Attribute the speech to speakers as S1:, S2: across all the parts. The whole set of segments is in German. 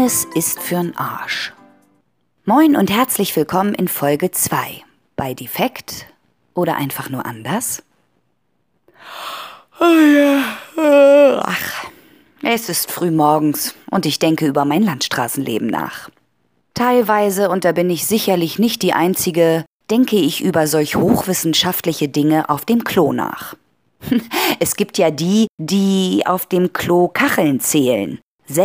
S1: Wellness ist für'n Arsch. Moin und herzlich willkommen in Folge 2 bei Defekt oder einfach nur anders. Ach, es ist früh morgens und ich denke über mein Landstraßenleben nach. Teilweise, und da bin ich sicherlich nicht die Einzige, denke ich über solch hochwissenschaftliche Dinge auf dem Klo nach. Es gibt ja die, die auf dem Klo Kacheln zählen,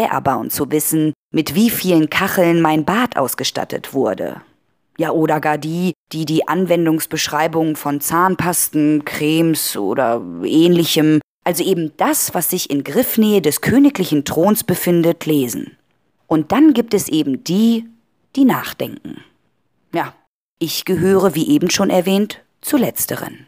S1: erbauen zu wissen, mit wie vielen Kacheln mein Bad ausgestattet wurde. Ja, oder gar die, die die Anwendungsbeschreibung von Zahnpasten, Cremes oder ähnlichem, also eben das, was sich in Griffnähe des königlichen Throns befindet, lesen. Und dann gibt es eben die, die nachdenken. Ja, ich gehöre, wie eben schon erwähnt, zu letzteren.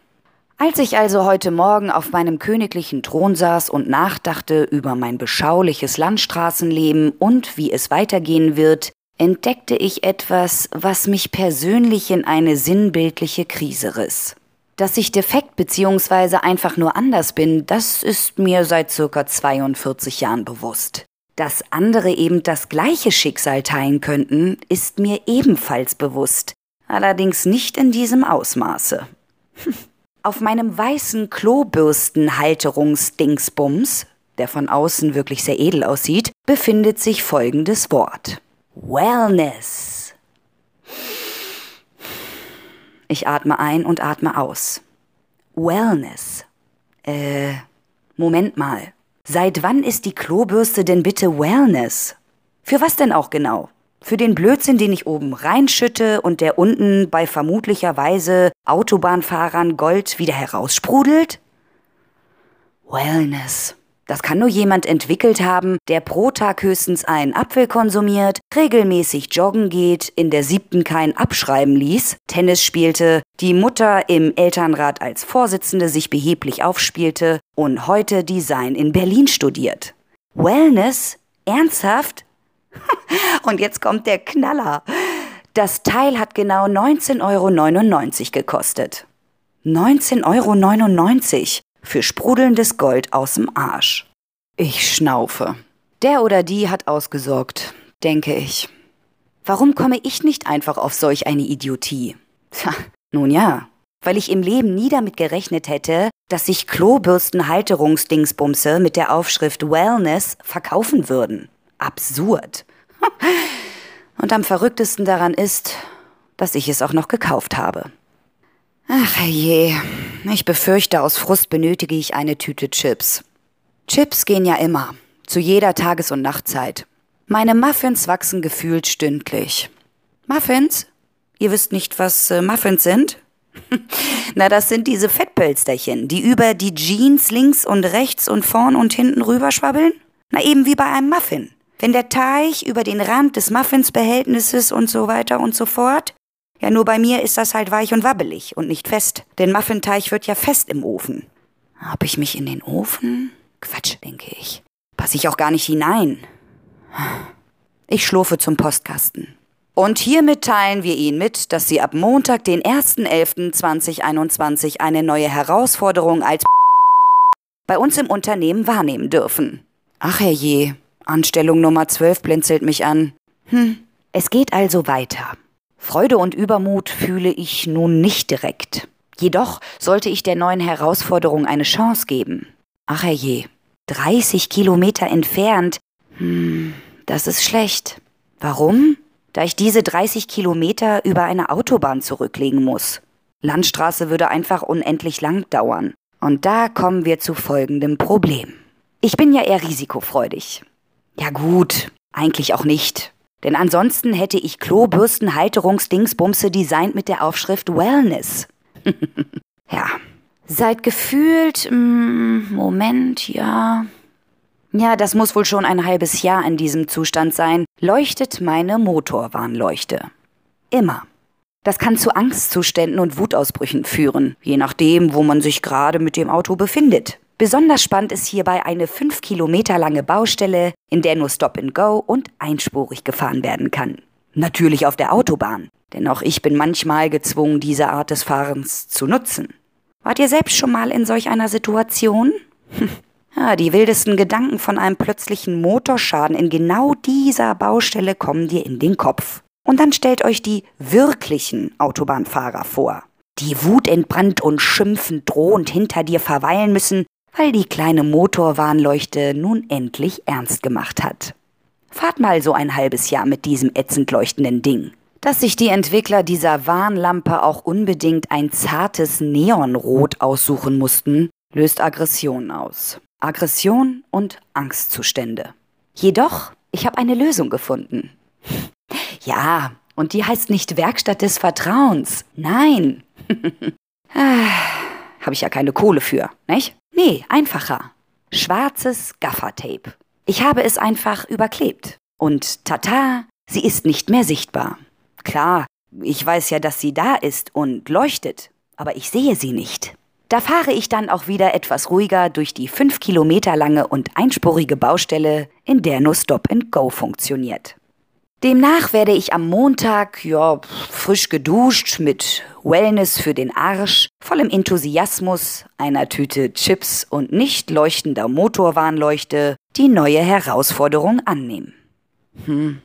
S1: Als ich also heute Morgen auf meinem königlichen Thron saß und nachdachte über mein beschauliches Landstraßenleben und wie es weitergehen wird, entdeckte ich etwas, was mich persönlich in eine sinnbildliche Krise riss. Dass ich defekt bzw. einfach nur anders bin, das ist mir seit circa 42 Jahren bewusst. Dass andere eben das gleiche Schicksal teilen könnten, ist mir ebenfalls bewusst, allerdings nicht in diesem Ausmaße. Auf meinem weißen Klobürstenhalterungsdingsbums, der von außen wirklich sehr edel aussieht, befindet sich folgendes Wort. Wellness. Ich atme ein und atme aus. Wellness. Äh, Moment mal. Seit wann ist die Klobürste denn bitte Wellness? Für was denn auch genau? Für den Blödsinn, den ich oben reinschütte und der unten bei vermutlicherweise Autobahnfahrern Gold wieder heraussprudelt? Wellness. Das kann nur jemand entwickelt haben, der pro Tag höchstens einen Apfel konsumiert, regelmäßig joggen geht, in der siebten kein Abschreiben ließ, Tennis spielte, die Mutter im Elternrat als Vorsitzende sich beheblich aufspielte und heute Design in Berlin studiert. Wellness? Ernsthaft? Und jetzt kommt der Knaller. Das Teil hat genau 19,99 Euro gekostet. 19,99 Euro für sprudelndes Gold aus dem Arsch. Ich schnaufe. Der oder die hat ausgesorgt, denke ich. Warum komme ich nicht einfach auf solch eine Idiotie? Tja, nun ja, weil ich im Leben nie damit gerechnet hätte, dass sich Klobürstenhalterungsdingsbumse mit der Aufschrift Wellness verkaufen würden absurd. Und am verrücktesten daran ist, dass ich es auch noch gekauft habe. Ach je, ich befürchte, aus Frust benötige ich eine Tüte Chips. Chips gehen ja immer, zu jeder Tages- und Nachtzeit. Meine Muffins wachsen gefühlt stündlich. Muffins? Ihr wisst nicht, was äh, Muffins sind? Na, das sind diese Fettpölsterchen, die über die Jeans links und rechts und vorn und hinten rüberschwabbeln? Na, eben wie bei einem Muffin. Wenn der Teig über den Rand des Muffinsbehältnisses und so weiter und so fort. Ja, nur bei mir ist das halt weich und wabbelig und nicht fest. Denn Muffinteig wird ja fest im Ofen. Hab ich mich in den Ofen? Quatsch, denke ich. Pass ich auch gar nicht hinein. Ich schlurfe zum Postkasten. Und hiermit teilen wir Ihnen mit, dass Sie ab Montag, den 1.11.2021, eine neue Herausforderung als bei uns im Unternehmen wahrnehmen dürfen. Ach herrje, Anstellung Nummer 12 blinzelt mich an. Hm, es geht also weiter. Freude und Übermut fühle ich nun nicht direkt. Jedoch sollte ich der neuen Herausforderung eine Chance geben. Ach herrje, 30 Kilometer entfernt. Hm, das ist schlecht. Warum? Da ich diese 30 Kilometer über eine Autobahn zurücklegen muss. Landstraße würde einfach unendlich lang dauern. Und da kommen wir zu folgendem Problem. Ich bin ja eher risikofreudig. Ja gut, eigentlich auch nicht. Denn ansonsten hätte ich Klobürstenhalterungsdingsbumse designt mit der Aufschrift Wellness. ja. Seit gefühlt, mm, Moment, ja. Ja, das muss wohl schon ein halbes Jahr in diesem Zustand sein, leuchtet meine Motorwarnleuchte. Immer. Das kann zu Angstzuständen und Wutausbrüchen führen, je nachdem, wo man sich gerade mit dem Auto befindet. Besonders spannend ist hierbei eine fünf Kilometer lange Baustelle, in der nur Stop and Go und einspurig gefahren werden kann. Natürlich auf der Autobahn, denn auch ich bin manchmal gezwungen, diese Art des Fahrens zu nutzen. Wart ihr selbst schon mal in solch einer Situation? Ja, die wildesten Gedanken von einem plötzlichen Motorschaden in genau dieser Baustelle kommen dir in den Kopf. Und dann stellt euch die wirklichen Autobahnfahrer vor, die wutentbrannt und schimpfend drohend hinter dir verweilen müssen, weil die kleine Motorwarnleuchte nun endlich ernst gemacht hat. Fahrt mal so ein halbes Jahr mit diesem ätzend leuchtenden Ding. Dass sich die Entwickler dieser Warnlampe auch unbedingt ein zartes Neonrot aussuchen mussten, löst Aggression aus. Aggression und Angstzustände. Jedoch, ich habe eine Lösung gefunden. Ja, und die heißt nicht Werkstatt des Vertrauens. Nein. ah, habe ich ja keine Kohle für, nicht? Nee, einfacher. Schwarzes Gaffertape. Ich habe es einfach überklebt. Und tata, sie ist nicht mehr sichtbar. Klar, ich weiß ja, dass sie da ist und leuchtet, aber ich sehe sie nicht. Da fahre ich dann auch wieder etwas ruhiger durch die fünf Kilometer lange und einspurige Baustelle, in der nur Stop and Go funktioniert. Demnach werde ich am Montag, ja, frisch geduscht, mit Wellness für den Arsch, vollem Enthusiasmus, einer Tüte Chips und nicht leuchtender Motorwarnleuchte die neue Herausforderung annehmen. Hm.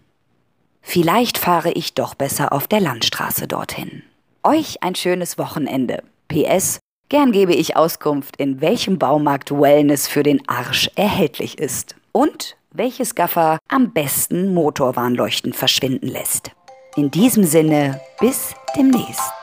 S1: Vielleicht fahre ich doch besser auf der Landstraße dorthin. Euch ein schönes Wochenende. PS, Gern gebe ich Auskunft, in welchem Baumarkt Wellness für den Arsch erhältlich ist und welches Gaffer am besten Motorwarnleuchten verschwinden lässt. In diesem Sinne, bis demnächst.